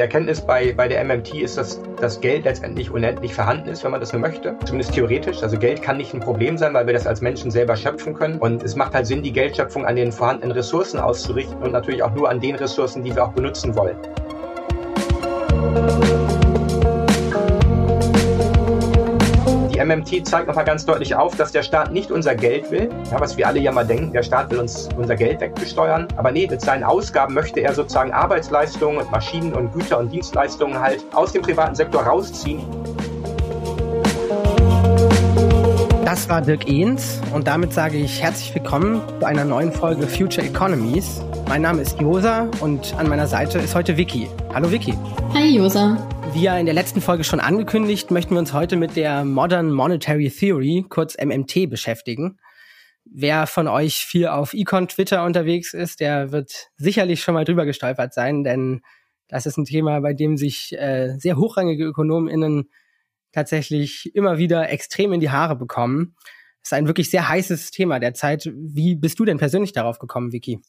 Erkenntnis bei, bei der MMT ist, dass das Geld letztendlich unendlich vorhanden ist, wenn man das nur möchte. Zumindest theoretisch. Also Geld kann nicht ein Problem sein, weil wir das als Menschen selber schöpfen können. Und es macht halt Sinn, die Geldschöpfung an den vorhandenen Ressourcen auszurichten und natürlich auch nur an den Ressourcen, die wir auch benutzen wollen. MMT zeigt nochmal ganz deutlich auf, dass der Staat nicht unser Geld will, ja, was wir alle ja mal denken, der Staat will uns unser Geld wegbesteuern. Aber nee, mit seinen Ausgaben möchte er sozusagen Arbeitsleistungen und Maschinen und Güter und Dienstleistungen halt aus dem privaten Sektor rausziehen. Das war Dirk Ehns und damit sage ich herzlich willkommen zu einer neuen Folge Future Economies. Mein Name ist Josa und an meiner Seite ist heute Vicky. Hallo Vicky. Hi Josa. Wie ja in der letzten Folge schon angekündigt, möchten wir uns heute mit der Modern Monetary Theory, kurz MMT, beschäftigen. Wer von euch viel auf Econ Twitter unterwegs ist, der wird sicherlich schon mal drüber gestolpert sein, denn das ist ein Thema, bei dem sich äh, sehr hochrangige ÖkonomInnen tatsächlich immer wieder extrem in die Haare bekommen ist ein wirklich sehr heißes Thema derzeit. Wie bist du denn persönlich darauf gekommen, Vicky?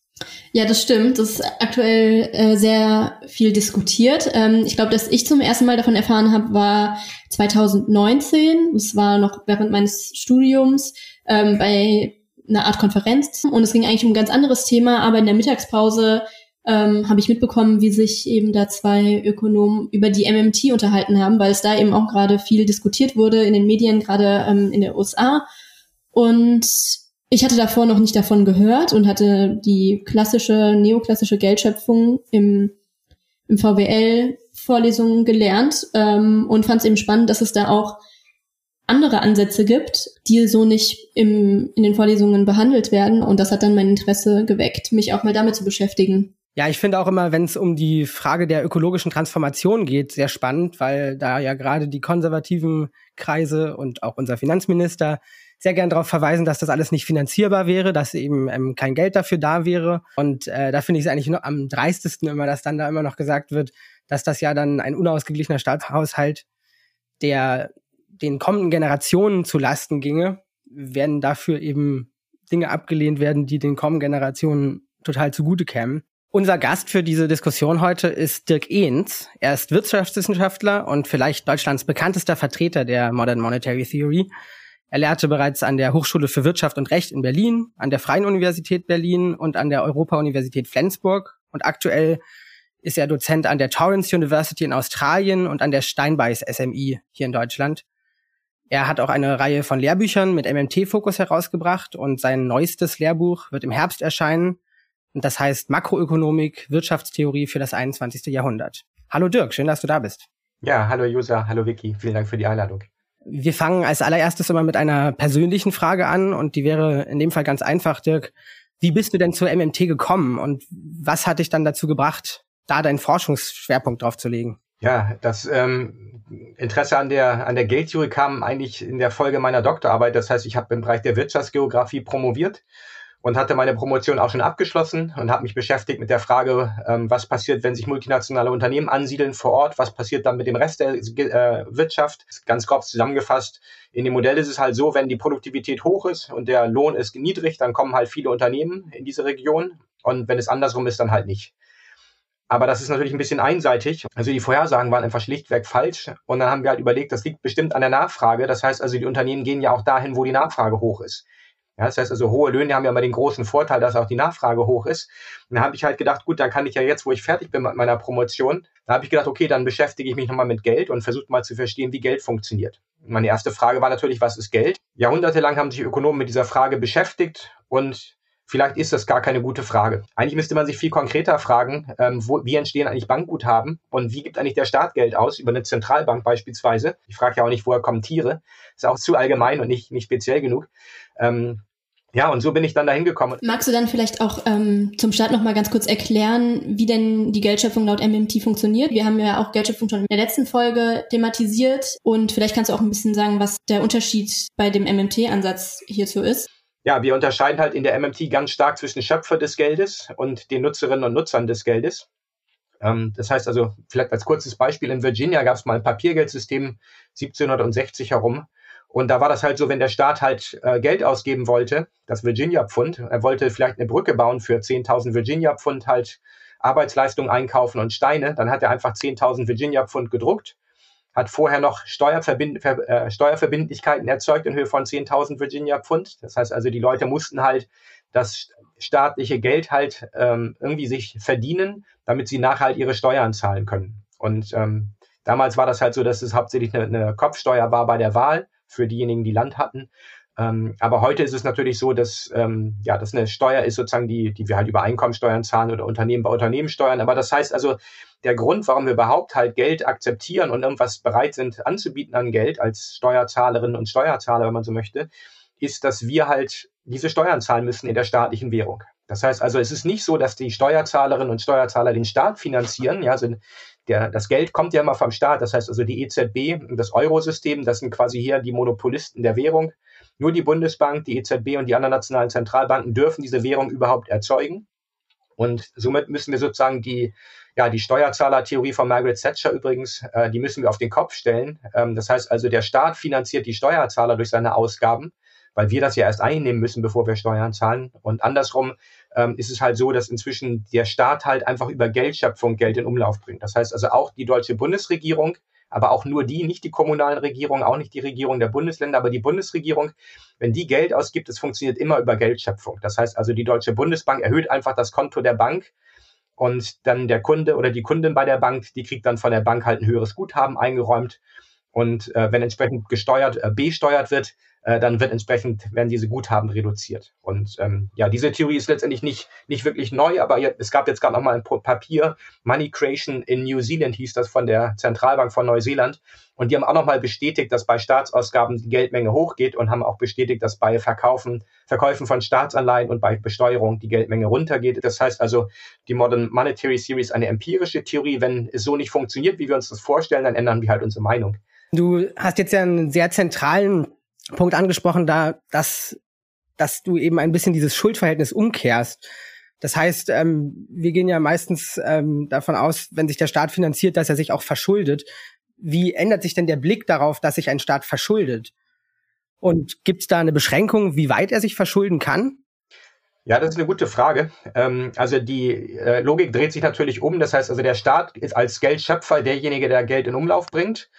Ja, das stimmt. Das ist aktuell äh, sehr viel diskutiert. Ähm, ich glaube, dass ich zum ersten Mal davon erfahren habe, war 2019. Das war noch während meines Studiums ähm, bei einer Art Konferenz. Und es ging eigentlich um ein ganz anderes Thema, aber in der Mittagspause ähm, habe ich mitbekommen, wie sich eben da zwei Ökonomen über die MMT unterhalten haben, weil es da eben auch gerade viel diskutiert wurde in den Medien, gerade ähm, in der USA. Und ich hatte davor noch nicht davon gehört und hatte die klassische, neoklassische Geldschöpfung im, im VWL-Vorlesungen gelernt ähm, und fand es eben spannend, dass es da auch andere Ansätze gibt, die so nicht im, in den Vorlesungen behandelt werden. Und das hat dann mein Interesse geweckt, mich auch mal damit zu beschäftigen. Ja, ich finde auch immer, wenn es um die Frage der ökologischen Transformation geht, sehr spannend, weil da ja gerade die konservativen Kreise und auch unser Finanzminister sehr gern darauf verweisen, dass das alles nicht finanzierbar wäre, dass eben ähm, kein Geld dafür da wäre. Und äh, da finde ich es eigentlich noch am dreistesten immer, dass dann da immer noch gesagt wird, dass das ja dann ein unausgeglichener Staatshaushalt, der den kommenden Generationen zu Lasten ginge, werden dafür eben Dinge abgelehnt werden, die den kommenden Generationen total zugute kämen. Unser Gast für diese Diskussion heute ist Dirk Ehns. Er ist Wirtschaftswissenschaftler und vielleicht Deutschlands bekanntester Vertreter der Modern Monetary Theory. Er lehrte bereits an der Hochschule für Wirtschaft und Recht in Berlin, an der Freien Universität Berlin und an der Europa-Universität Flensburg. Und aktuell ist er Dozent an der Torrance University in Australien und an der Steinbeis SMI hier in Deutschland. Er hat auch eine Reihe von Lehrbüchern mit MMT-Fokus herausgebracht und sein neuestes Lehrbuch wird im Herbst erscheinen. Und das heißt Makroökonomik, Wirtschaftstheorie für das 21. Jahrhundert. Hallo Dirk, schön, dass du da bist. Ja, hallo User, hallo Vicky, vielen Dank für die Einladung. Wir fangen als allererstes immer mit einer persönlichen Frage an und die wäre in dem Fall ganz einfach, Dirk. Wie bist du denn zur MMT gekommen und was hat dich dann dazu gebracht, da deinen Forschungsschwerpunkt drauf zu legen? Ja, das ähm, Interesse an der an der Geldtheorie kam eigentlich in der Folge meiner Doktorarbeit. Das heißt, ich habe im Bereich der Wirtschaftsgeografie promoviert und hatte meine Promotion auch schon abgeschlossen und habe mich beschäftigt mit der Frage, ähm, was passiert, wenn sich multinationale Unternehmen ansiedeln vor Ort, was passiert dann mit dem Rest der äh, Wirtschaft. Ganz grob zusammengefasst, in dem Modell ist es halt so, wenn die Produktivität hoch ist und der Lohn ist niedrig, dann kommen halt viele Unternehmen in diese Region und wenn es andersrum ist, dann halt nicht. Aber das ist natürlich ein bisschen einseitig. Also die Vorhersagen waren einfach schlichtweg falsch. Und dann haben wir halt überlegt, das liegt bestimmt an der Nachfrage. Das heißt also, die Unternehmen gehen ja auch dahin, wo die Nachfrage hoch ist. Ja, das heißt also, hohe Löhne haben ja immer den großen Vorteil, dass auch die Nachfrage hoch ist. Und da habe ich halt gedacht, gut, dann kann ich ja jetzt, wo ich fertig bin mit meiner Promotion, da habe ich gedacht, okay, dann beschäftige ich mich nochmal mit Geld und versuche mal zu verstehen, wie Geld funktioniert. Meine erste Frage war natürlich, was ist Geld? Jahrhundertelang haben sich Ökonomen mit dieser Frage beschäftigt und vielleicht ist das gar keine gute Frage. Eigentlich müsste man sich viel konkreter fragen, ähm, wo, wie entstehen eigentlich Bankguthaben und wie gibt eigentlich der Staat Geld aus, über eine Zentralbank beispielsweise. Ich frage ja auch nicht, woher kommen Tiere. Ist auch zu allgemein und nicht, nicht speziell genug. Ähm, ja, und so bin ich dann dahin gekommen. Magst du dann vielleicht auch ähm, zum Start noch mal ganz kurz erklären, wie denn die Geldschöpfung laut MMT funktioniert? Wir haben ja auch Geldschöpfung schon in der letzten Folge thematisiert und vielleicht kannst du auch ein bisschen sagen, was der Unterschied bei dem MMT-Ansatz hierzu ist. Ja, wir unterscheiden halt in der MMT ganz stark zwischen Schöpfer des Geldes und den Nutzerinnen und Nutzern des Geldes. Ähm, das heißt also, vielleicht als kurzes Beispiel, in Virginia gab es mal ein Papiergeldsystem 1760 herum und da war das halt so, wenn der Staat halt äh, Geld ausgeben wollte, das Virginia-Pfund, er wollte vielleicht eine Brücke bauen für 10.000 Virginia-Pfund halt Arbeitsleistung einkaufen und Steine. Dann hat er einfach 10.000 Virginia Pfund gedruckt, hat vorher noch Steuerverbind Ver äh, Steuerverbindlichkeiten erzeugt in Höhe von 10.000 Virginia Pfund. Das heißt also, die Leute mussten halt das staatliche Geld halt ähm, irgendwie sich verdienen, damit sie nachher halt ihre Steuern zahlen können. Und ähm, damals war das halt so, dass es hauptsächlich eine, eine Kopfsteuer war bei der Wahl für diejenigen, die Land hatten. Ähm, aber heute ist es natürlich so, dass ähm, ja, das eine Steuer ist sozusagen die, die wir halt über Einkommensteuern zahlen oder Unternehmen bei Unternehmen steuern. Aber das heißt also, der Grund, warum wir überhaupt halt Geld akzeptieren und irgendwas bereit sind anzubieten an Geld als Steuerzahlerinnen und Steuerzahler, wenn man so möchte, ist, dass wir halt diese Steuern zahlen müssen in der staatlichen Währung. Das heißt also, es ist nicht so, dass die Steuerzahlerinnen und Steuerzahler den Staat finanzieren. Ja, also der, das Geld kommt ja immer vom Staat. Das heißt also, die EZB und das Eurosystem, das sind quasi hier die Monopolisten der Währung. Nur die Bundesbank, die EZB und die anderen nationalen Zentralbanken dürfen diese Währung überhaupt erzeugen. Und somit müssen wir sozusagen die, ja, die Steuerzahlertheorie von Margaret Thatcher übrigens, äh, die müssen wir auf den Kopf stellen. Ähm, das heißt also, der Staat finanziert die Steuerzahler durch seine Ausgaben, weil wir das ja erst einnehmen müssen, bevor wir Steuern zahlen. Und andersrum ähm, ist es halt so, dass inzwischen der Staat halt einfach über Geldschöpfung Geld in Umlauf bringt. Das heißt also auch die deutsche Bundesregierung aber auch nur die, nicht die kommunalen Regierungen, auch nicht die Regierung der Bundesländer, aber die Bundesregierung, wenn die Geld ausgibt, es funktioniert immer über Geldschöpfung. Das heißt also, die Deutsche Bundesbank erhöht einfach das Konto der Bank und dann der Kunde oder die Kundin bei der Bank, die kriegt dann von der Bank halt ein höheres Guthaben eingeräumt. Und äh, wenn entsprechend gesteuert, äh, besteuert wird, äh, dann wird entsprechend, werden diese Guthaben reduziert. Und ähm, ja, diese Theorie ist letztendlich nicht, nicht wirklich neu, aber es gab jetzt gerade noch mal ein Papier, Money Creation in New Zealand hieß das von der Zentralbank von Neuseeland. Und die haben auch noch mal bestätigt, dass bei Staatsausgaben die Geldmenge hochgeht und haben auch bestätigt, dass bei Verkaufen, Verkäufen von Staatsanleihen und bei Besteuerung die Geldmenge runtergeht. Das heißt also, die Modern Monetary Theory ist eine empirische Theorie. Wenn es so nicht funktioniert, wie wir uns das vorstellen, dann ändern wir halt unsere Meinung. Du hast jetzt ja einen sehr zentralen Punkt angesprochen, da, dass, dass du eben ein bisschen dieses Schuldverhältnis umkehrst. Das heißt, ähm, wir gehen ja meistens ähm, davon aus, wenn sich der Staat finanziert, dass er sich auch verschuldet. Wie ändert sich denn der Blick darauf, dass sich ein Staat verschuldet? Und gibt es da eine Beschränkung, wie weit er sich verschulden kann? Ja, das ist eine gute Frage. Ähm, also die äh, Logik dreht sich natürlich um. Das heißt also, der Staat ist als Geldschöpfer derjenige, der Geld in Umlauf bringt.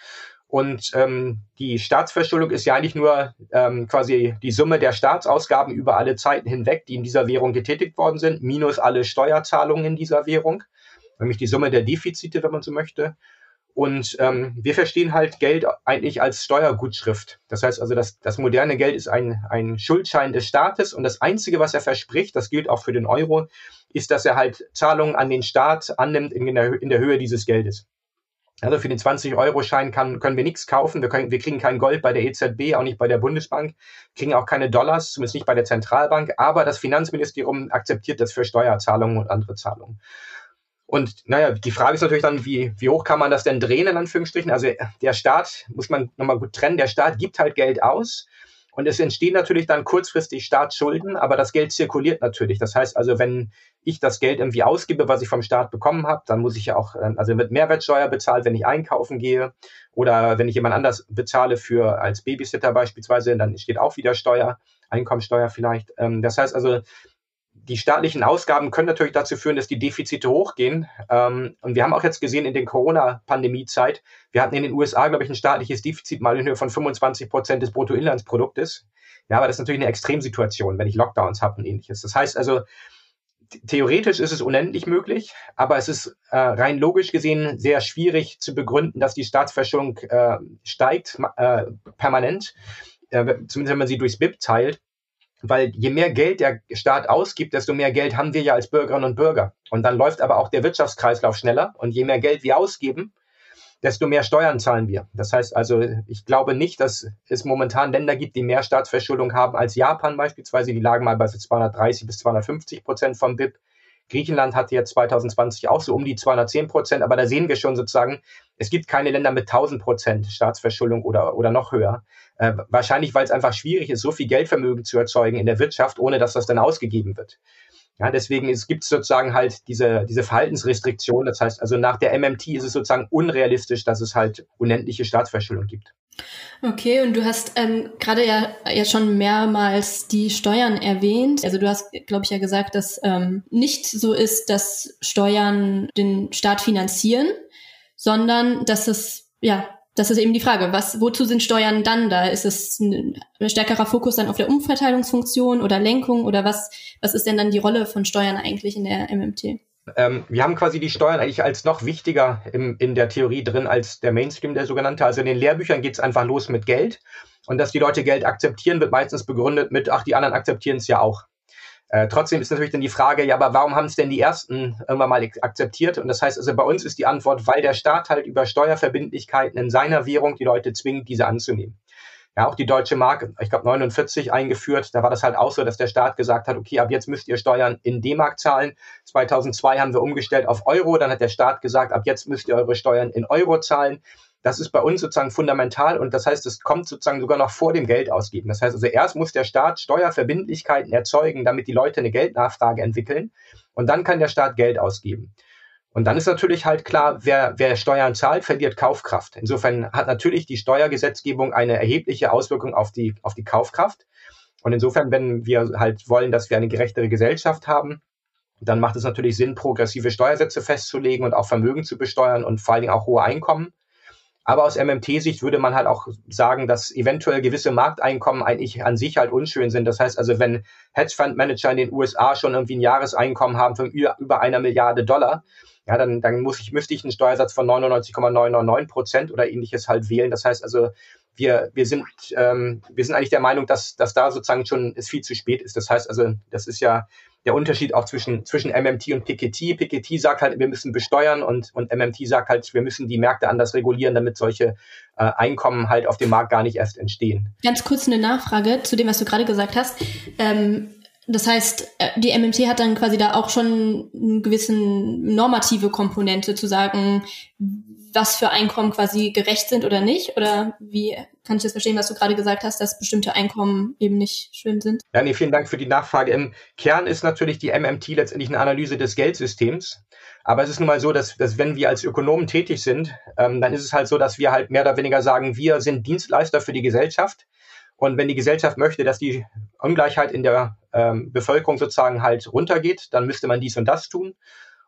Und ähm, die Staatsverschuldung ist ja eigentlich nur ähm, quasi die Summe der Staatsausgaben über alle Zeiten hinweg, die in dieser Währung getätigt worden sind, minus alle Steuerzahlungen in dieser Währung, nämlich die Summe der Defizite, wenn man so möchte. Und ähm, wir verstehen halt Geld eigentlich als Steuergutschrift. Das heißt also, das, das moderne Geld ist ein, ein Schuldschein des Staates und das Einzige, was er verspricht, das gilt auch für den Euro, ist, dass er halt Zahlungen an den Staat annimmt in der, in der Höhe dieses Geldes. Also für den 20-Euro-Schein können wir nichts kaufen. Wir, können, wir kriegen kein Gold bei der EZB, auch nicht bei der Bundesbank, kriegen auch keine Dollars, zumindest nicht bei der Zentralbank. Aber das Finanzministerium akzeptiert das für Steuerzahlungen und andere Zahlungen. Und naja, die Frage ist natürlich dann, wie, wie hoch kann man das denn drehen, in Anführungsstrichen? Also der Staat, muss man nochmal gut trennen, der Staat gibt halt Geld aus und es entstehen natürlich dann kurzfristig Staatsschulden, aber das Geld zirkuliert natürlich. Das heißt also, wenn ich das Geld irgendwie ausgebe, was ich vom Staat bekommen habe, dann muss ich ja auch, ähm, also wird Mehrwertsteuer bezahlt, wenn ich einkaufen gehe oder wenn ich jemand anders bezahle für als Babysitter beispielsweise, dann steht auch wieder Steuer, Einkommensteuer vielleicht. Ähm, das heißt also, die staatlichen Ausgaben können natürlich dazu führen, dass die Defizite hochgehen. Ähm, und wir haben auch jetzt gesehen in der Corona-Pandemie-Zeit, wir hatten in den USA, glaube ich, ein staatliches Defizit mal in Höhe von 25 Prozent des Bruttoinlandsproduktes. Ja, aber das ist natürlich eine Extremsituation, wenn ich Lockdowns habe und ähnliches. Das heißt also, theoretisch ist es unendlich möglich, aber es ist äh, rein logisch gesehen sehr schwierig zu begründen, dass die Staatsverschuldung äh, steigt äh, permanent, äh, zumindest wenn man sie durchs BIP teilt weil je mehr Geld der Staat ausgibt, desto mehr Geld haben wir ja als Bürgerinnen und Bürger. Und dann läuft aber auch der Wirtschaftskreislauf schneller. Und je mehr Geld wir ausgeben, desto mehr Steuern zahlen wir. Das heißt also, ich glaube nicht, dass es momentan Länder gibt, die mehr Staatsverschuldung haben als Japan beispielsweise. Die lagen mal bei 230 bis 250 Prozent vom BIP. Griechenland hatte jetzt 2020 auch so um die 210 Prozent, aber da sehen wir schon sozusagen, es gibt keine Länder mit 1000 Prozent Staatsverschuldung oder, oder noch höher. Äh, wahrscheinlich, weil es einfach schwierig ist, so viel Geldvermögen zu erzeugen in der Wirtschaft, ohne dass das dann ausgegeben wird. Ja, deswegen gibt es sozusagen halt diese, diese Verhaltensrestriktion. Das heißt, also nach der MMT ist es sozusagen unrealistisch, dass es halt unendliche Staatsverschuldung gibt. Okay, und du hast ähm, gerade ja, ja schon mehrmals die Steuern erwähnt. Also du hast, glaube ich, ja gesagt, dass ähm, nicht so ist, dass Steuern den Staat finanzieren, sondern dass es, ja, das ist eben die Frage, was, wozu sind Steuern dann da? Ist es ein, stärkerer Fokus dann auf der Umverteilungsfunktion oder Lenkung oder was, was ist denn dann die Rolle von Steuern eigentlich in der MMT? Ähm, wir haben quasi die Steuern eigentlich als noch wichtiger im, in der Theorie drin als der Mainstream, der sogenannte. Also in den Lehrbüchern geht es einfach los mit Geld. Und dass die Leute Geld akzeptieren, wird meistens begründet mit, ach, die anderen akzeptieren es ja auch. Äh, trotzdem ist natürlich dann die Frage, ja, aber warum haben es denn die Ersten irgendwann mal akzeptiert? Und das heißt also, bei uns ist die Antwort, weil der Staat halt über Steuerverbindlichkeiten in seiner Währung die Leute zwingt, diese anzunehmen ja auch die deutsche Mark, ich glaube 49 eingeführt. Da war das halt auch so, dass der Staat gesagt hat, okay, ab jetzt müsst ihr Steuern in D-Mark zahlen. 2002 haben wir umgestellt auf Euro. Dann hat der Staat gesagt, ab jetzt müsst ihr eure Steuern in Euro zahlen. Das ist bei uns sozusagen fundamental und das heißt, es kommt sozusagen sogar noch vor dem Geld ausgeben. Das heißt also, erst muss der Staat Steuerverbindlichkeiten erzeugen, damit die Leute eine Geldnachfrage entwickeln und dann kann der Staat Geld ausgeben. Und dann ist natürlich halt klar, wer, wer Steuern zahlt, verliert Kaufkraft. Insofern hat natürlich die Steuergesetzgebung eine erhebliche Auswirkung auf die, auf die Kaufkraft. Und insofern, wenn wir halt wollen, dass wir eine gerechtere Gesellschaft haben, dann macht es natürlich Sinn, progressive Steuersätze festzulegen und auch Vermögen zu besteuern und vor allen Dingen auch hohe Einkommen. Aber aus MMT-Sicht würde man halt auch sagen, dass eventuell gewisse Markteinkommen eigentlich an sich halt unschön sind. Das heißt also, wenn Hedgefund-Manager in den USA schon irgendwie ein Jahreseinkommen haben von über einer Milliarde Dollar, ja, dann, dann muss ich, müsste ich einen Steuersatz von 99,999 Prozent oder ähnliches halt wählen. Das heißt also, wir, wir sind, ähm, wir sind eigentlich der Meinung, dass, dass da sozusagen schon es viel zu spät ist. Das heißt also, das ist ja der Unterschied auch zwischen, zwischen MMT und PKT. PKT sagt halt, wir müssen besteuern und, und MMT sagt halt, wir müssen die Märkte anders regulieren, damit solche äh, Einkommen halt auf dem Markt gar nicht erst entstehen. Ganz kurz eine Nachfrage zu dem, was du gerade gesagt hast. Ähm, das heißt, äh, die MMT hat dann quasi da auch schon eine gewissen normative Komponente zu sagen, was für Einkommen quasi gerecht sind oder nicht? Oder wie kann ich das verstehen, was du gerade gesagt hast, dass bestimmte Einkommen eben nicht schön sind? Ja, nee, vielen Dank für die Nachfrage. Im Kern ist natürlich die MMT letztendlich eine Analyse des Geldsystems. Aber es ist nun mal so, dass, dass wenn wir als Ökonomen tätig sind, ähm, dann ist es halt so, dass wir halt mehr oder weniger sagen, wir sind Dienstleister für die Gesellschaft. Und wenn die Gesellschaft möchte, dass die Ungleichheit in der ähm, Bevölkerung sozusagen halt runtergeht, dann müsste man dies und das tun.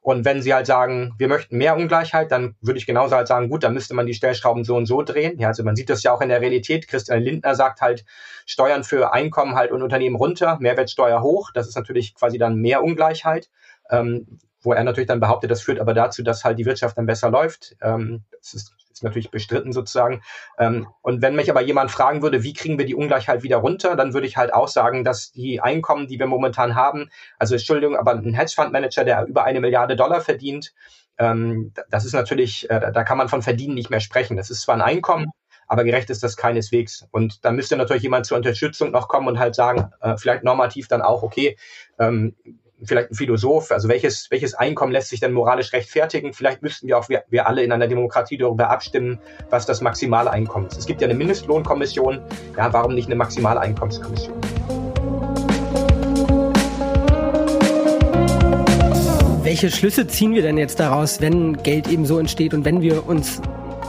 Und wenn sie halt sagen, wir möchten mehr Ungleichheit, dann würde ich genauso halt sagen, gut, dann müsste man die Stellschrauben so und so drehen. Ja, also man sieht das ja auch in der Realität. Christian Lindner sagt halt, Steuern für Einkommen halt und Unternehmen runter, Mehrwertsteuer hoch. Das ist natürlich quasi dann mehr Ungleichheit. Ähm, wo er natürlich dann behauptet, das führt aber dazu, dass halt die Wirtschaft dann besser läuft. Ähm, das ist natürlich bestritten sozusagen. Ähm, und wenn mich aber jemand fragen würde, wie kriegen wir die Ungleichheit wieder runter, dann würde ich halt auch sagen, dass die Einkommen, die wir momentan haben, also Entschuldigung, aber ein Hedgefondsmanager, der über eine Milliarde Dollar verdient, ähm, das ist natürlich, äh, da kann man von Verdienen nicht mehr sprechen. Das ist zwar ein Einkommen, aber gerecht ist das keineswegs. Und da müsste natürlich jemand zur Unterstützung noch kommen und halt sagen, äh, vielleicht normativ dann auch, okay, ähm, vielleicht ein Philosoph, also welches, welches Einkommen lässt sich denn moralisch rechtfertigen? Vielleicht müssten wir auch wir, wir alle in einer Demokratie darüber abstimmen, was das maximale Einkommen ist. Es gibt ja eine Mindestlohnkommission, ja, warum nicht eine maximale Einkommenskommission? Welche Schlüsse ziehen wir denn jetzt daraus, wenn Geld eben so entsteht und wenn wir uns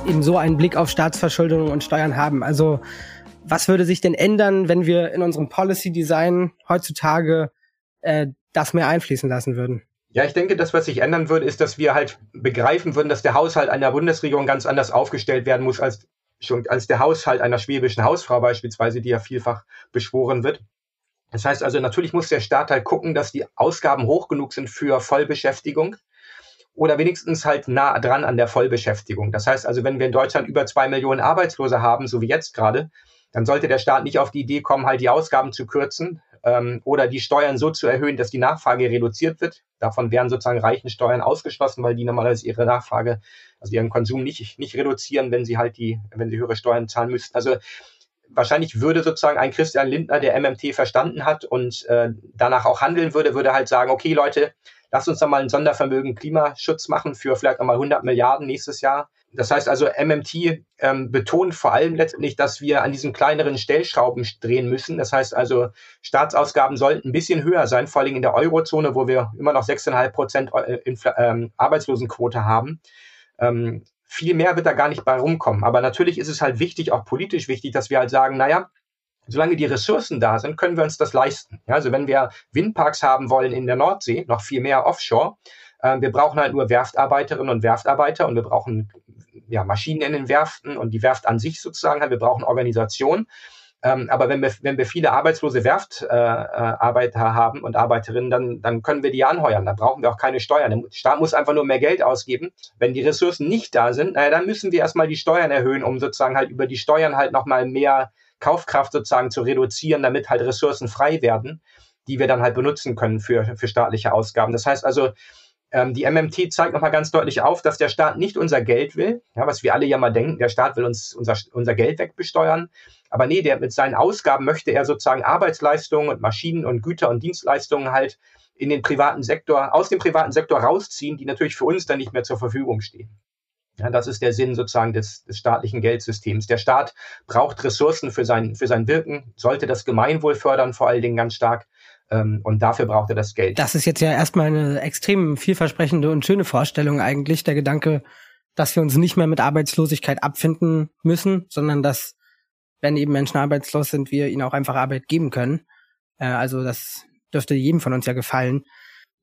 eben so einen Blick auf Staatsverschuldung und Steuern haben? Also was würde sich denn ändern, wenn wir in unserem Policy Design heutzutage äh, das mehr einfließen lassen würden? Ja, ich denke, das, was sich ändern würde, ist, dass wir halt begreifen würden, dass der Haushalt einer Bundesregierung ganz anders aufgestellt werden muss als schon als der Haushalt einer schwäbischen Hausfrau beispielsweise, die ja vielfach beschworen wird. Das heißt also, natürlich muss der Staat halt gucken, dass die Ausgaben hoch genug sind für Vollbeschäftigung oder wenigstens halt nah dran an der Vollbeschäftigung. Das heißt also, wenn wir in Deutschland über zwei Millionen Arbeitslose haben, so wie jetzt gerade, dann sollte der Staat nicht auf die Idee kommen, halt die Ausgaben zu kürzen, ähm, oder die Steuern so zu erhöhen, dass die Nachfrage reduziert wird. Davon wären sozusagen reichen Steuern ausgeschlossen, weil die normalerweise ihre Nachfrage, also ihren Konsum nicht, nicht reduzieren, wenn sie halt die, wenn sie höhere Steuern zahlen müssten. Also wahrscheinlich würde sozusagen ein Christian Lindner, der MMT verstanden hat und äh, danach auch handeln würde, würde halt sagen, okay Leute, lasst uns doch mal ein Sondervermögen Klimaschutz machen für vielleicht nochmal 100 Milliarden nächstes Jahr. Das heißt also, MMT ähm, betont vor allem letztendlich, dass wir an diesen kleineren Stellschrauben drehen müssen. Das heißt also, Staatsausgaben sollten ein bisschen höher sein, vor allem in der Eurozone, wo wir immer noch 6,5 Prozent äh, ähm, Arbeitslosenquote haben. Ähm, viel mehr wird da gar nicht bei rumkommen. Aber natürlich ist es halt wichtig, auch politisch wichtig, dass wir halt sagen, naja, solange die Ressourcen da sind, können wir uns das leisten. Ja, also wenn wir Windparks haben wollen in der Nordsee, noch viel mehr offshore, äh, wir brauchen halt nur Werftarbeiterinnen und Werftarbeiter und wir brauchen ja, Maschinen in den Werften und die Werft an sich sozusagen, halt, wir brauchen Organisation. Ähm, aber wenn wir, wenn wir viele arbeitslose Werftarbeiter äh, haben und Arbeiterinnen, dann, dann können wir die anheuern. Da brauchen wir auch keine Steuern. Der Staat muss einfach nur mehr Geld ausgeben. Wenn die Ressourcen nicht da sind, naja, dann müssen wir erstmal die Steuern erhöhen, um sozusagen halt über die Steuern halt nochmal mehr Kaufkraft sozusagen zu reduzieren, damit halt Ressourcen frei werden, die wir dann halt benutzen können für, für staatliche Ausgaben. Das heißt also, ähm, die MMT zeigt nochmal ganz deutlich auf, dass der Staat nicht unser Geld will, ja, was wir alle ja mal denken, der Staat will uns unser, unser Geld wegbesteuern. Aber nee, der mit seinen Ausgaben möchte er sozusagen Arbeitsleistungen und Maschinen und Güter und Dienstleistungen halt in den privaten Sektor, aus dem privaten Sektor rausziehen, die natürlich für uns dann nicht mehr zur Verfügung stehen. Ja, das ist der Sinn sozusagen des, des staatlichen Geldsystems. Der Staat braucht Ressourcen für sein, für sein Wirken, sollte das Gemeinwohl fördern, vor allen Dingen ganz stark. Ähm, und dafür braucht er das Geld. Das ist jetzt ja erstmal eine extrem vielversprechende und schöne Vorstellung eigentlich, der Gedanke, dass wir uns nicht mehr mit Arbeitslosigkeit abfinden müssen, sondern dass, wenn eben Menschen arbeitslos sind, wir ihnen auch einfach Arbeit geben können. Äh, also das dürfte jedem von uns ja gefallen.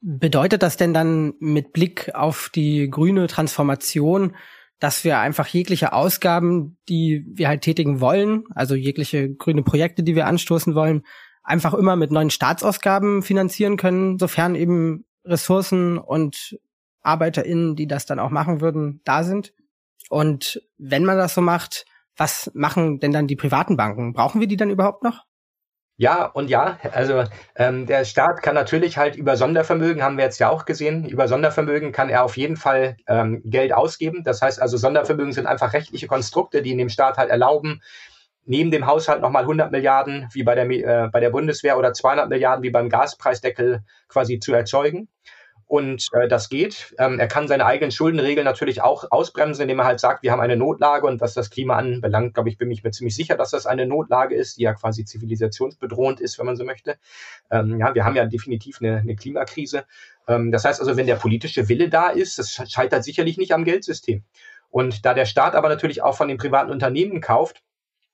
Bedeutet das denn dann mit Blick auf die grüne Transformation, dass wir einfach jegliche Ausgaben, die wir halt tätigen wollen, also jegliche grüne Projekte, die wir anstoßen wollen, einfach immer mit neuen Staatsausgaben finanzieren können, sofern eben Ressourcen und ArbeiterInnen, die das dann auch machen würden, da sind. Und wenn man das so macht, was machen denn dann die privaten Banken? Brauchen wir die dann überhaupt noch? Ja und ja. Also ähm, der Staat kann natürlich halt über Sondervermögen, haben wir jetzt ja auch gesehen, über Sondervermögen kann er auf jeden Fall ähm, Geld ausgeben. Das heißt also, Sondervermögen sind einfach rechtliche Konstrukte, die in dem Staat halt erlauben, neben dem Haushalt nochmal 100 Milliarden wie bei der, äh, bei der Bundeswehr oder 200 Milliarden wie beim Gaspreisdeckel quasi zu erzeugen. Und äh, das geht. Ähm, er kann seine eigenen Schuldenregeln natürlich auch ausbremsen, indem er halt sagt, wir haben eine Notlage und was das Klima anbelangt, glaube ich, bin ich mir ziemlich sicher, dass das eine Notlage ist, die ja quasi zivilisationsbedrohend ist, wenn man so möchte. Ähm, ja, wir haben ja definitiv eine, eine Klimakrise. Ähm, das heißt also, wenn der politische Wille da ist, das scheitert sicherlich nicht am Geldsystem. Und da der Staat aber natürlich auch von den privaten Unternehmen kauft,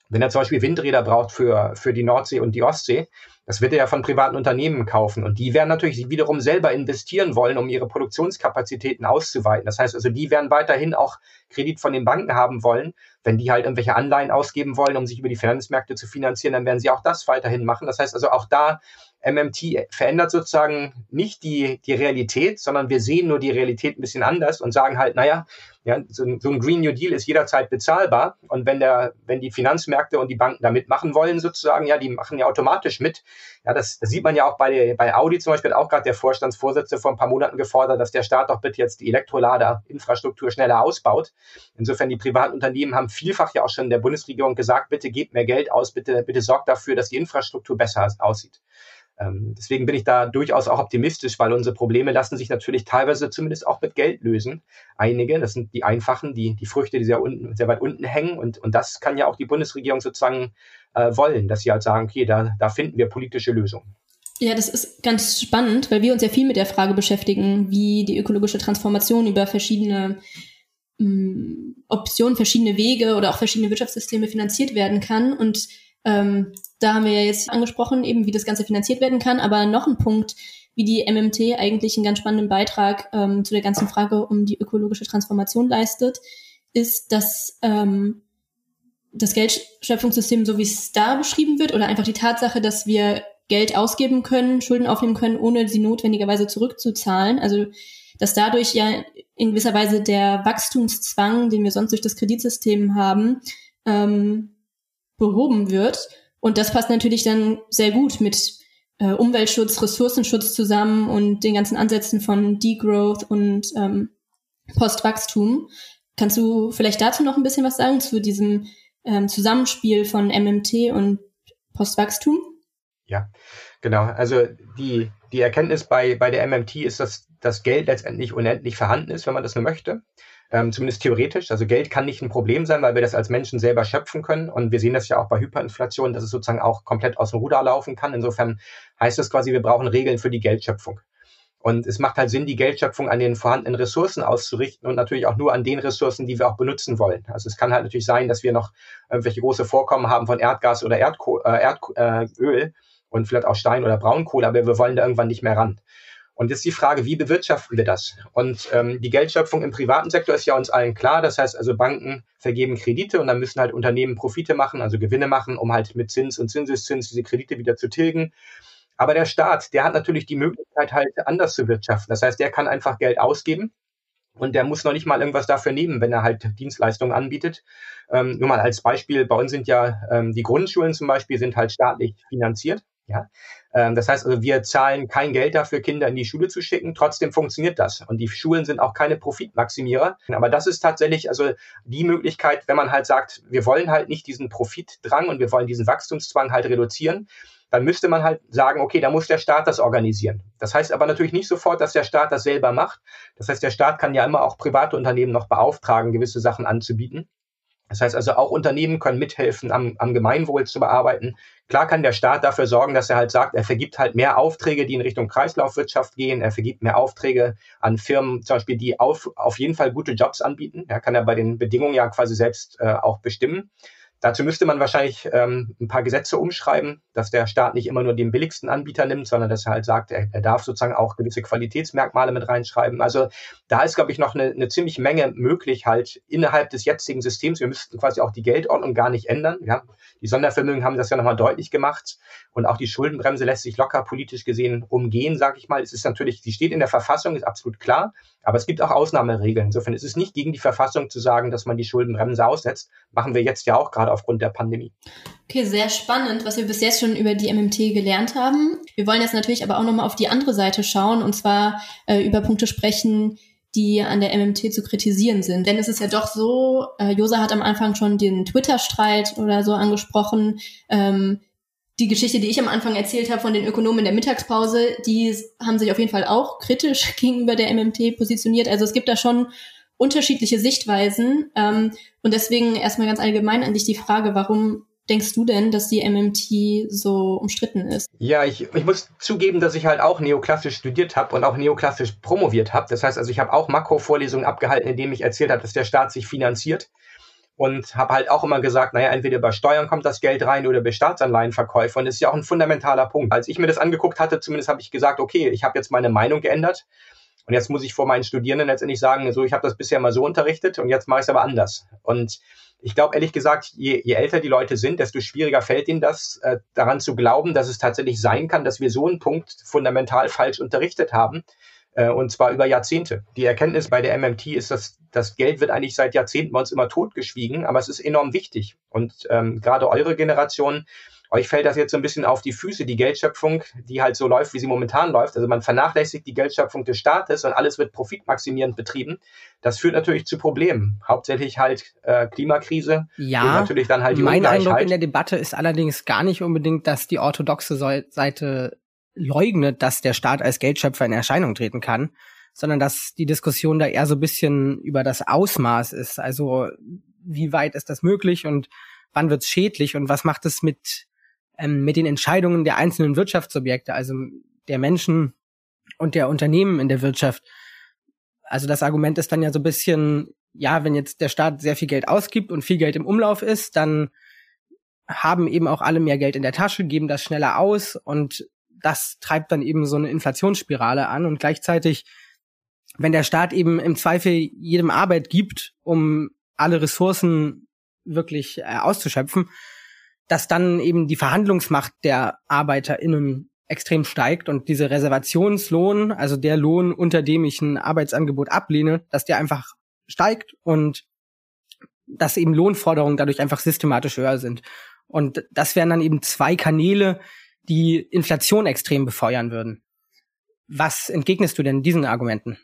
wenn er zum Beispiel Windräder braucht für, für die Nordsee und die Ostsee, das wird er ja von privaten Unternehmen kaufen. Und die werden natürlich wiederum selber investieren wollen, um ihre Produktionskapazitäten auszuweiten. Das heißt also, die werden weiterhin auch Kredit von den Banken haben wollen. Wenn die halt irgendwelche Anleihen ausgeben wollen, um sich über die Finanzmärkte zu finanzieren, dann werden sie auch das weiterhin machen. Das heißt also, auch da MMT verändert sozusagen nicht die, die Realität, sondern wir sehen nur die Realität ein bisschen anders und sagen halt, naja, ja, so, ein, so ein Green New Deal ist jederzeit bezahlbar. Und wenn der, wenn die Finanzmärkte und die Banken da mitmachen wollen, sozusagen, ja, die machen ja automatisch mit. Ja, das, das sieht man ja auch bei, bei Audi zum Beispiel, hat auch gerade der Vorstandsvorsitzende vor ein paar Monaten gefordert, dass der Staat doch bitte jetzt die Elektroladerinfrastruktur schneller ausbaut. Insofern, die privaten Unternehmen haben vielfach ja auch schon der Bundesregierung gesagt, bitte gebt mehr Geld aus, bitte, bitte sorgt dafür, dass die Infrastruktur besser aussieht. Ähm, deswegen bin ich da durchaus auch optimistisch, weil unsere Probleme lassen sich natürlich teilweise zumindest auch mit Geld lösen. Einige, das sind die einfachen, die, die Früchte, die sehr, unten, sehr weit unten hängen. Und, und das kann ja auch die Bundesregierung sozusagen äh, wollen, dass sie halt sagen, okay, da, da finden wir politische Lösungen. Ja, das ist ganz spannend, weil wir uns ja viel mit der Frage beschäftigen, wie die ökologische Transformation über verschiedene ähm, Optionen, verschiedene Wege oder auch verschiedene Wirtschaftssysteme finanziert werden kann. Und ähm, da haben wir ja jetzt angesprochen, eben wie das Ganze finanziert werden kann, aber noch ein Punkt, wie die MMT eigentlich einen ganz spannenden Beitrag ähm, zu der ganzen Frage um die ökologische Transformation leistet, ist, dass ähm, das Geldschöpfungssystem, so wie es da beschrieben wird, oder einfach die Tatsache, dass wir Geld ausgeben können, Schulden aufnehmen können, ohne sie notwendigerweise zurückzuzahlen. Also dass dadurch ja in gewisser Weise der Wachstumszwang, den wir sonst durch das Kreditsystem haben, ähm, behoben wird. Und das passt natürlich dann sehr gut mit äh, Umweltschutz, Ressourcenschutz zusammen und den ganzen Ansätzen von Degrowth und ähm, Postwachstum. Kannst du vielleicht dazu noch ein bisschen was sagen zu diesem ähm, Zusammenspiel von MMT und Postwachstum? Ja, genau. Also die, die Erkenntnis bei, bei der MMT ist, dass das Geld letztendlich unendlich vorhanden ist, wenn man das nur möchte ähm, zumindest theoretisch. Also Geld kann nicht ein Problem sein, weil wir das als Menschen selber schöpfen können. Und wir sehen das ja auch bei Hyperinflation, dass es sozusagen auch komplett aus dem Ruder laufen kann. Insofern heißt das quasi, wir brauchen Regeln für die Geldschöpfung. Und es macht halt Sinn, die Geldschöpfung an den vorhandenen Ressourcen auszurichten und natürlich auch nur an den Ressourcen, die wir auch benutzen wollen. Also es kann halt natürlich sein, dass wir noch irgendwelche große Vorkommen haben von Erdgas oder Erdko äh, Erdöl äh, und vielleicht auch Stein oder Braunkohle, aber wir wollen da irgendwann nicht mehr ran. Und jetzt die Frage, wie bewirtschaften wir das? Und ähm, die Geldschöpfung im privaten Sektor ist ja uns allen klar. Das heißt also, Banken vergeben Kredite und dann müssen halt Unternehmen Profite machen, also Gewinne machen, um halt mit Zins und Zinseszins diese Kredite wieder zu tilgen. Aber der Staat, der hat natürlich die Möglichkeit halt anders zu wirtschaften. Das heißt, der kann einfach Geld ausgeben und der muss noch nicht mal irgendwas dafür nehmen, wenn er halt Dienstleistungen anbietet. Ähm, nur mal als Beispiel, bei uns sind ja ähm, die Grundschulen zum Beispiel sind halt staatlich finanziert. Ja, ähm, das heißt also, wir zahlen kein Geld dafür, Kinder in die Schule zu schicken. Trotzdem funktioniert das. Und die Schulen sind auch keine Profitmaximierer. Aber das ist tatsächlich also die Möglichkeit, wenn man halt sagt, wir wollen halt nicht diesen Profitdrang und wir wollen diesen Wachstumszwang halt reduzieren, dann müsste man halt sagen, okay, da muss der Staat das organisieren. Das heißt aber natürlich nicht sofort, dass der Staat das selber macht. Das heißt, der Staat kann ja immer auch private Unternehmen noch beauftragen, gewisse Sachen anzubieten. Das heißt also, auch Unternehmen können mithelfen, am, am Gemeinwohl zu bearbeiten. Klar kann der Staat dafür sorgen, dass er halt sagt, er vergibt halt mehr Aufträge, die in Richtung Kreislaufwirtschaft gehen. Er vergibt mehr Aufträge an Firmen, zum Beispiel, die auf, auf jeden Fall gute Jobs anbieten. Er kann ja bei den Bedingungen ja quasi selbst äh, auch bestimmen. Dazu müsste man wahrscheinlich ähm, ein paar Gesetze umschreiben, dass der Staat nicht immer nur den billigsten Anbieter nimmt, sondern dass er halt sagt, er, er darf sozusagen auch gewisse Qualitätsmerkmale mit reinschreiben. Also da ist, glaube ich, noch eine, eine ziemlich Menge möglich halt innerhalb des jetzigen Systems. Wir müssten quasi auch die Geldordnung gar nicht ändern. Ja? Die Sondervermögen haben das ja nochmal deutlich gemacht. Und auch die Schuldenbremse lässt sich locker politisch gesehen umgehen, sage ich mal. Es ist natürlich, sie steht in der Verfassung, ist absolut klar. Aber es gibt auch Ausnahmeregeln. Insofern ist es nicht gegen die Verfassung zu sagen, dass man die Schuldenbremse aussetzt. Machen wir jetzt ja auch gerade aufgrund der Pandemie. Okay, sehr spannend, was wir bis jetzt schon über die MMT gelernt haben. Wir wollen jetzt natürlich aber auch nochmal auf die andere Seite schauen und zwar äh, über Punkte sprechen, die an der MMT zu kritisieren sind. Denn es ist ja doch so, äh, Josa hat am Anfang schon den Twitter-Streit oder so angesprochen. Ähm, die Geschichte, die ich am Anfang erzählt habe von den Ökonomen in der Mittagspause, die haben sich auf jeden Fall auch kritisch gegenüber der MMT positioniert. Also es gibt da schon unterschiedliche Sichtweisen. Ähm, und deswegen erstmal ganz allgemein an dich die Frage, warum denkst du denn, dass die MMT so umstritten ist? Ja, ich, ich muss zugeben, dass ich halt auch neoklassisch studiert habe und auch neoklassisch promoviert habe. Das heißt also, ich habe auch Makrovorlesungen abgehalten, in denen ich erzählt habe, dass der Staat sich finanziert und habe halt auch immer gesagt, naja, entweder bei Steuern kommt das Geld rein oder bei Staatsanleihenverkäufe. Und das ist ja auch ein fundamentaler Punkt. Als ich mir das angeguckt hatte, zumindest habe ich gesagt, okay, ich habe jetzt meine Meinung geändert. Und jetzt muss ich vor meinen Studierenden letztendlich sagen, so, ich habe das bisher mal so unterrichtet und jetzt mache ich es aber anders. Und ich glaube ehrlich gesagt, je, je älter die Leute sind, desto schwieriger fällt ihnen das, äh, daran zu glauben, dass es tatsächlich sein kann, dass wir so einen Punkt fundamental falsch unterrichtet haben. Äh, und zwar über Jahrzehnte. Die Erkenntnis bei der MMT ist, dass das Geld wird eigentlich seit Jahrzehnten bei uns immer totgeschwiegen, aber es ist enorm wichtig. Und ähm, gerade eure Generation, euch fällt das jetzt so ein bisschen auf die Füße, die Geldschöpfung, die halt so läuft, wie sie momentan läuft. Also man vernachlässigt die Geldschöpfung des Staates und alles wird profitmaximierend betrieben. Das führt natürlich zu Problemen. Hauptsächlich halt äh, Klimakrise. Ja, natürlich dann halt die mein Eindruck in der Debatte ist allerdings gar nicht unbedingt, dass die orthodoxe Seite leugnet, dass der Staat als Geldschöpfer in Erscheinung treten kann, sondern dass die Diskussion da eher so ein bisschen über das Ausmaß ist. Also wie weit ist das möglich und wann wird es schädlich und was macht es mit, ähm, mit den Entscheidungen der einzelnen Wirtschaftsobjekte, also der Menschen und der Unternehmen in der Wirtschaft. Also das Argument ist dann ja so ein bisschen, ja, wenn jetzt der Staat sehr viel Geld ausgibt und viel Geld im Umlauf ist, dann haben eben auch alle mehr Geld in der Tasche, geben das schneller aus und das treibt dann eben so eine Inflationsspirale an und gleichzeitig, wenn der Staat eben im Zweifel jedem Arbeit gibt, um alle Ressourcen wirklich äh, auszuschöpfen, dass dann eben die Verhandlungsmacht der ArbeiterInnen extrem steigt und diese Reservationslohn, also der Lohn, unter dem ich ein Arbeitsangebot ablehne, dass der einfach steigt und dass eben Lohnforderungen dadurch einfach systematisch höher sind. Und das wären dann eben zwei Kanäle, die Inflation extrem befeuern würden. Was entgegnest du denn diesen Argumenten?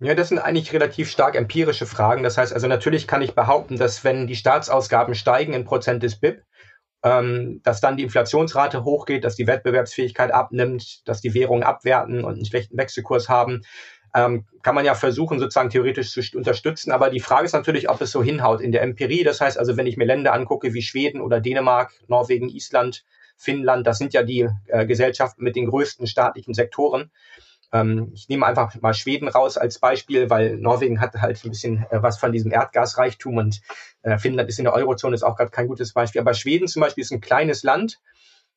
Ja, das sind eigentlich relativ stark empirische Fragen. Das heißt also, natürlich kann ich behaupten, dass wenn die Staatsausgaben steigen in Prozent des BIP, ähm, dass dann die Inflationsrate hochgeht, dass die Wettbewerbsfähigkeit abnimmt, dass die Währungen abwerten und einen schlechten Wechselkurs haben. Ähm, kann man ja versuchen, sozusagen theoretisch zu unterstützen. Aber die Frage ist natürlich, ob es so hinhaut in der Empirie. Das heißt also, wenn ich mir Länder angucke wie Schweden oder Dänemark, Norwegen, Island, Finnland, das sind ja die äh, Gesellschaften mit den größten staatlichen Sektoren. Ähm, ich nehme einfach mal Schweden raus als Beispiel, weil Norwegen hat halt ein bisschen äh, was von diesem Erdgasreichtum und äh, Finnland ist in der Eurozone, ist auch gerade kein gutes Beispiel. Aber Schweden zum Beispiel ist ein kleines Land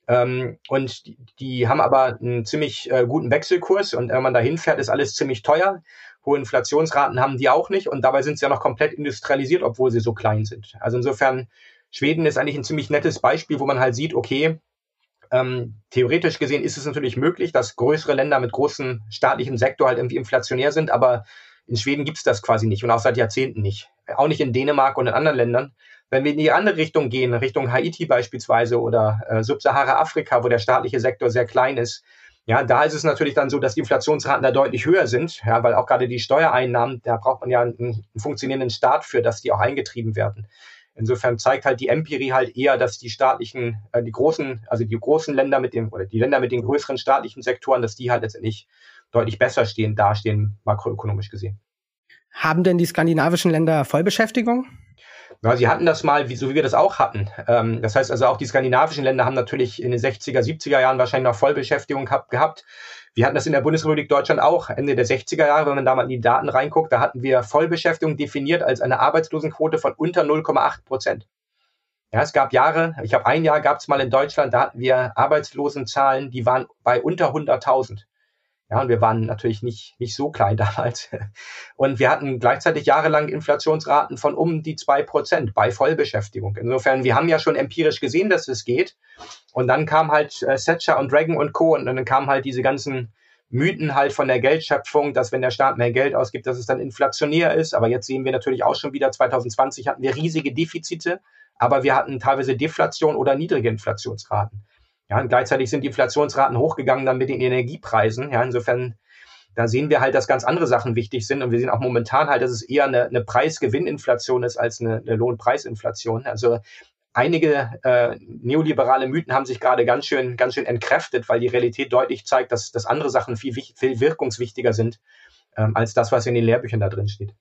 ähm, und die, die, haben aber einen ziemlich äh, guten Wechselkurs und wenn man da hinfährt, ist alles ziemlich teuer. Hohe Inflationsraten haben die auch nicht und dabei sind sie ja noch komplett industrialisiert, obwohl sie so klein sind. Also insofern, Schweden ist eigentlich ein ziemlich nettes Beispiel, wo man halt sieht, okay, ähm, theoretisch gesehen ist es natürlich möglich, dass größere Länder mit großem staatlichem Sektor halt irgendwie inflationär sind, aber in Schweden gibt es das quasi nicht und auch seit Jahrzehnten nicht. Auch nicht in Dänemark und in anderen Ländern. Wenn wir in die andere Richtung gehen, Richtung Haiti beispielsweise oder äh, Subsahara-Afrika, wo der staatliche Sektor sehr klein ist, ja, da ist es natürlich dann so, dass die Inflationsraten da deutlich höher sind, ja, weil auch gerade die Steuereinnahmen, da braucht man ja einen, einen funktionierenden Staat für, dass die auch eingetrieben werden. Insofern zeigt halt die Empirie halt eher, dass die staatlichen, äh, die großen, also die großen Länder mit dem, oder die Länder mit den größeren staatlichen Sektoren, dass die halt letztendlich deutlich besser stehen, dastehen, makroökonomisch gesehen. Haben denn die skandinavischen Länder Vollbeschäftigung? Ja, sie hatten das mal, wie, so wie wir das auch hatten. Ähm, das heißt also, auch die skandinavischen Länder haben natürlich in den 60er, 70er Jahren wahrscheinlich noch Vollbeschäftigung gehabt. Wir hatten das in der Bundesrepublik Deutschland auch Ende der 60er Jahre, wenn man da mal in die Daten reinguckt, da hatten wir Vollbeschäftigung definiert als eine Arbeitslosenquote von unter 0,8 Prozent. Ja, es gab Jahre, ich habe ein Jahr gab es mal in Deutschland, da hatten wir Arbeitslosenzahlen, die waren bei unter 100.000. Ja, und wir waren natürlich nicht, nicht so klein damals. Und wir hatten gleichzeitig jahrelang Inflationsraten von um die zwei Prozent bei Vollbeschäftigung. Insofern, wir haben ja schon empirisch gesehen, dass es geht. Und dann kam halt äh, Thatcher und Dragon und Co. Und dann kamen halt diese ganzen Mythen halt von der Geldschöpfung, dass wenn der Staat mehr Geld ausgibt, dass es dann inflationär ist. Aber jetzt sehen wir natürlich auch schon wieder, 2020 hatten wir riesige Defizite, aber wir hatten teilweise Deflation oder niedrige Inflationsraten. Ja, und gleichzeitig sind die Inflationsraten hochgegangen dann mit den Energiepreisen. Ja, insofern, da sehen wir halt, dass ganz andere Sachen wichtig sind. Und wir sehen auch momentan halt, dass es eher eine, eine Preis-Gewinn-Inflation ist als eine, eine Lohnpreisinflation. Also einige äh, neoliberale Mythen haben sich gerade ganz schön, ganz schön entkräftet, weil die Realität deutlich zeigt, dass, dass andere Sachen viel, viel wirkungswichtiger sind ähm, als das, was in den Lehrbüchern da drin steht.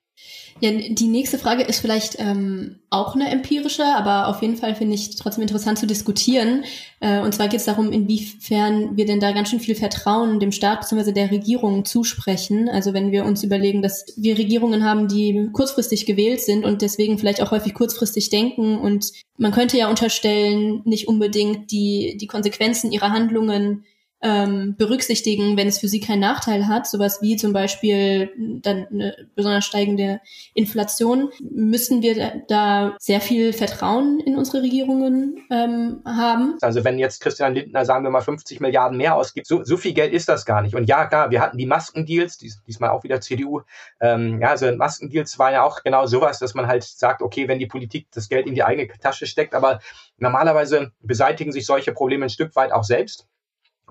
Ja, die nächste Frage ist vielleicht ähm, auch eine empirische, aber auf jeden Fall finde ich trotzdem interessant zu diskutieren. Äh, und zwar geht es darum, inwiefern wir denn da ganz schön viel Vertrauen dem Staat bzw. der Regierung zusprechen. Also wenn wir uns überlegen, dass wir Regierungen haben, die kurzfristig gewählt sind und deswegen vielleicht auch häufig kurzfristig denken. Und man könnte ja unterstellen, nicht unbedingt die, die Konsequenzen ihrer Handlungen ähm, berücksichtigen, wenn es für sie keinen Nachteil hat, sowas wie zum Beispiel dann eine besonders steigende Inflation, müssen wir da sehr viel Vertrauen in unsere Regierungen ähm, haben. Also wenn jetzt Christian Lindner, sagen wir mal, 50 Milliarden mehr ausgibt, so, so viel Geld ist das gar nicht. Und ja, klar, wir hatten die Maskendeals, dies, diesmal auch wieder CDU. Ähm, ja, also Maskendeals war ja auch genau sowas, dass man halt sagt, okay, wenn die Politik das Geld in die eigene Tasche steckt, aber normalerweise beseitigen sich solche Probleme ein Stück weit auch selbst.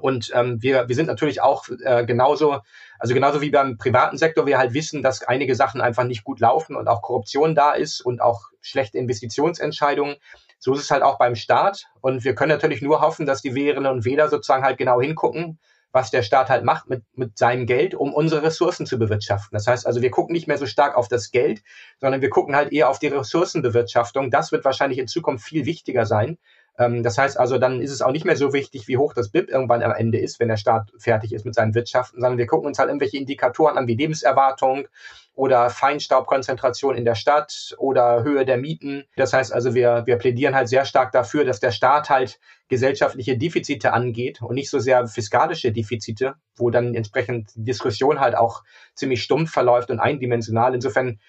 Und ähm, wir, wir sind natürlich auch äh, genauso, also genauso wie beim privaten Sektor, wir halt wissen, dass einige Sachen einfach nicht gut laufen und auch Korruption da ist und auch schlechte Investitionsentscheidungen. So ist es halt auch beim Staat. Und wir können natürlich nur hoffen, dass die Wählerinnen und Wähler sozusagen halt genau hingucken, was der Staat halt macht mit, mit seinem Geld, um unsere Ressourcen zu bewirtschaften. Das heißt also, wir gucken nicht mehr so stark auf das Geld, sondern wir gucken halt eher auf die Ressourcenbewirtschaftung. Das wird wahrscheinlich in Zukunft viel wichtiger sein, das heißt also, dann ist es auch nicht mehr so wichtig, wie hoch das BIP irgendwann am Ende ist, wenn der Staat fertig ist mit seinen Wirtschaften, sondern wir gucken uns halt irgendwelche Indikatoren an, wie Lebenserwartung oder Feinstaubkonzentration in der Stadt oder Höhe der Mieten. Das heißt also, wir, wir plädieren halt sehr stark dafür, dass der Staat halt gesellschaftliche Defizite angeht und nicht so sehr fiskalische Defizite, wo dann entsprechend die Diskussion halt auch ziemlich stumpf verläuft und eindimensional. Insofern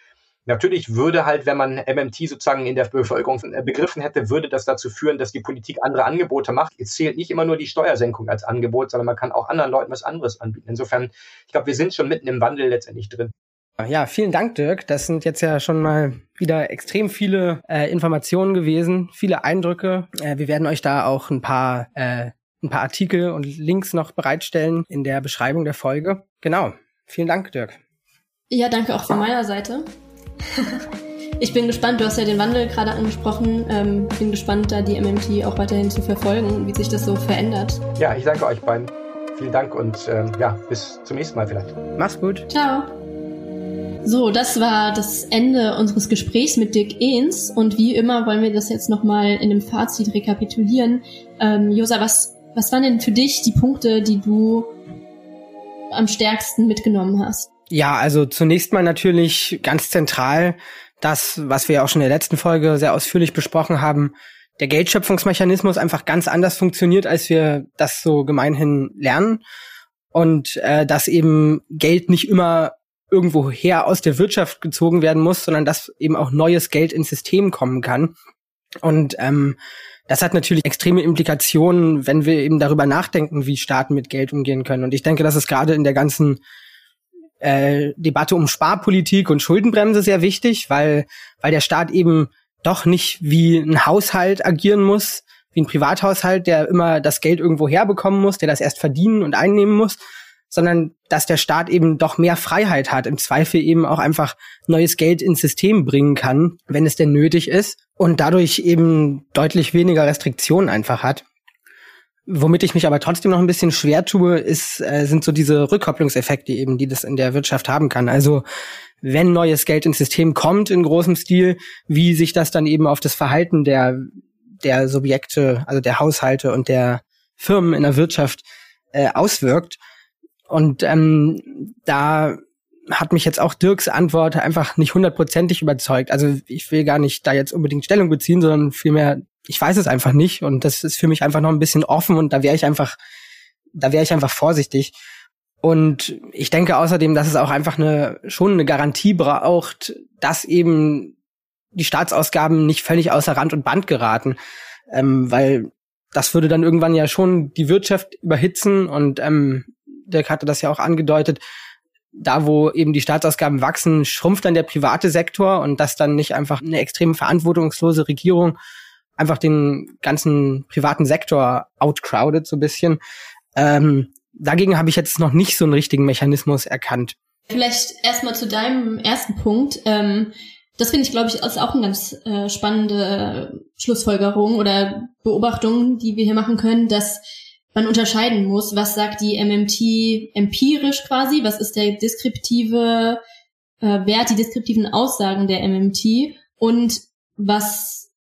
Natürlich würde halt, wenn man MMT sozusagen in der Bevölkerung begriffen hätte, würde das dazu führen, dass die Politik andere Angebote macht. Es zählt nicht immer nur die Steuersenkung als Angebot, sondern man kann auch anderen Leuten was anderes anbieten. Insofern, ich glaube, wir sind schon mitten im Wandel letztendlich drin. Ja, vielen Dank, Dirk. Das sind jetzt ja schon mal wieder extrem viele äh, Informationen gewesen, viele Eindrücke. Äh, wir werden euch da auch ein paar, äh, ein paar Artikel und Links noch bereitstellen in der Beschreibung der Folge. Genau. Vielen Dank, Dirk. Ja, danke auch von meiner Seite. Ich bin gespannt, du hast ja den Wandel gerade angesprochen. Ähm, bin gespannt, da die MMT auch weiterhin zu verfolgen, wie sich das so verändert. Ja, ich danke euch beiden. Vielen Dank und ähm, ja, bis zum nächsten Mal vielleicht. Mach's gut. Ciao. So, das war das Ende unseres Gesprächs mit Dick Ehns und wie immer wollen wir das jetzt nochmal in einem Fazit rekapitulieren. Ähm, Josa, was, was waren denn für dich die Punkte, die du am stärksten mitgenommen hast? Ja, also zunächst mal natürlich ganz zentral das, was wir ja auch schon in der letzten Folge sehr ausführlich besprochen haben, der Geldschöpfungsmechanismus einfach ganz anders funktioniert, als wir das so gemeinhin lernen. Und äh, dass eben Geld nicht immer irgendwoher aus der Wirtschaft gezogen werden muss, sondern dass eben auch neues Geld ins System kommen kann. Und ähm, das hat natürlich extreme Implikationen, wenn wir eben darüber nachdenken, wie Staaten mit Geld umgehen können. Und ich denke, das ist gerade in der ganzen äh, Debatte um Sparpolitik und Schuldenbremse sehr wichtig, weil, weil der Staat eben doch nicht wie ein Haushalt agieren muss, wie ein Privathaushalt, der immer das Geld irgendwo herbekommen muss, der das erst verdienen und einnehmen muss, sondern dass der Staat eben doch mehr Freiheit hat, im Zweifel eben auch einfach neues Geld ins System bringen kann, wenn es denn nötig ist und dadurch eben deutlich weniger Restriktionen einfach hat. Womit ich mich aber trotzdem noch ein bisschen schwer tue, ist, äh, sind so diese Rückkopplungseffekte eben, die das in der Wirtschaft haben kann. Also wenn neues Geld ins System kommt in großem Stil, wie sich das dann eben auf das Verhalten der, der Subjekte, also der Haushalte und der Firmen in der Wirtschaft äh, auswirkt. Und ähm, da hat mich jetzt auch Dirks Antwort einfach nicht hundertprozentig überzeugt. Also ich will gar nicht da jetzt unbedingt Stellung beziehen, sondern vielmehr, ich weiß es einfach nicht und das ist für mich einfach noch ein bisschen offen und da wäre ich einfach, da wäre ich einfach vorsichtig. Und ich denke außerdem, dass es auch einfach eine, schon eine Garantie braucht, dass eben die Staatsausgaben nicht völlig außer Rand und Band geraten, ähm, weil das würde dann irgendwann ja schon die Wirtschaft überhitzen und ähm, Dirk hatte das ja auch angedeutet, da wo eben die Staatsausgaben wachsen, schrumpft dann der private Sektor und das dann nicht einfach eine extrem verantwortungslose Regierung einfach den ganzen privaten Sektor outcrowded so ein bisschen. Ähm, dagegen habe ich jetzt noch nicht so einen richtigen Mechanismus erkannt. Vielleicht erstmal zu deinem ersten Punkt. Ähm, das finde ich, glaube ich, ist auch eine ganz äh, spannende Schlussfolgerung oder Beobachtung, die wir hier machen können, dass man unterscheiden muss, was sagt die MMT empirisch quasi, was ist der deskriptive äh, Wert, die deskriptiven Aussagen der MMT und was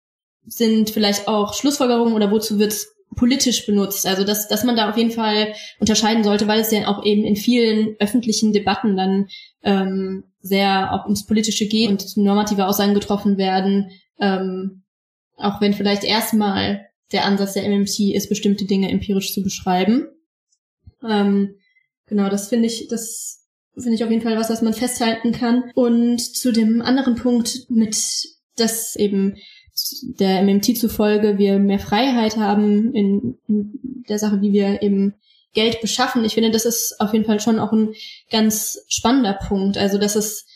sind vielleicht auch Schlussfolgerungen oder wozu wird es politisch benutzt. Also dass, dass man da auf jeden Fall unterscheiden sollte, weil es ja auch eben in vielen öffentlichen Debatten dann ähm, sehr auch ums Politische geht und normative Aussagen getroffen werden, ähm, auch wenn vielleicht erstmal der Ansatz der MMT ist, bestimmte Dinge empirisch zu beschreiben. Ähm, genau, das finde ich, das finde ich auf jeden Fall was, was man festhalten kann. Und zu dem anderen Punkt mit, dass eben der MMT zufolge wir mehr Freiheit haben in, in der Sache, wie wir eben Geld beschaffen. Ich finde, das ist auf jeden Fall schon auch ein ganz spannender Punkt. Also, dass es,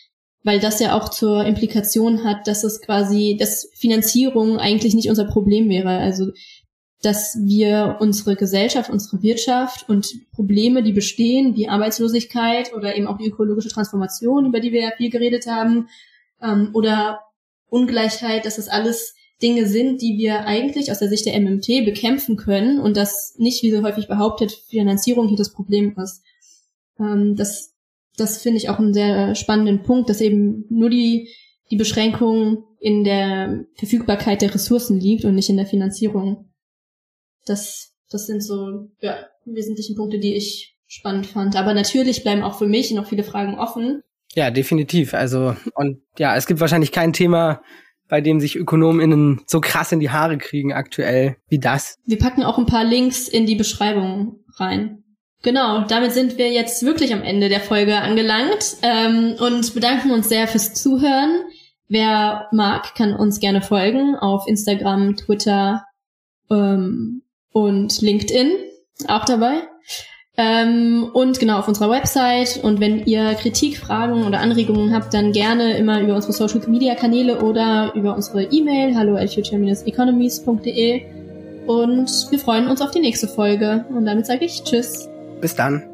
weil das ja auch zur Implikation hat, dass es quasi, dass Finanzierung eigentlich nicht unser Problem wäre. Also, dass wir unsere Gesellschaft, unsere Wirtschaft und Probleme, die bestehen, wie Arbeitslosigkeit oder eben auch die ökologische Transformation, über die wir ja viel geredet haben, ähm, oder Ungleichheit, dass das alles Dinge sind, die wir eigentlich aus der Sicht der MMT bekämpfen können und dass nicht, wie so häufig behauptet, Finanzierung hier das Problem ist. Ähm, das das finde ich auch einen sehr spannenden Punkt, dass eben nur die, die Beschränkung in der Verfügbarkeit der Ressourcen liegt und nicht in der Finanzierung. Das, das sind so ja, wesentlichen Punkte, die ich spannend fand. Aber natürlich bleiben auch für mich noch viele Fragen offen. Ja, definitiv. Also, und ja, es gibt wahrscheinlich kein Thema, bei dem sich ÖkonomInnen so krass in die Haare kriegen aktuell wie das. Wir packen auch ein paar Links in die Beschreibung rein. Genau, damit sind wir jetzt wirklich am Ende der Folge angelangt ähm, und bedanken uns sehr fürs Zuhören. Wer mag, kann uns gerne folgen auf Instagram, Twitter ähm, und LinkedIn auch dabei. Ähm, und genau auf unserer Website. Und wenn ihr Kritik, Fragen oder Anregungen habt, dann gerne immer über unsere Social Media Kanäle oder über unsere E-Mail hallo at future-economies.de. Und wir freuen uns auf die nächste Folge. Und damit sage ich Tschüss. Bis dann.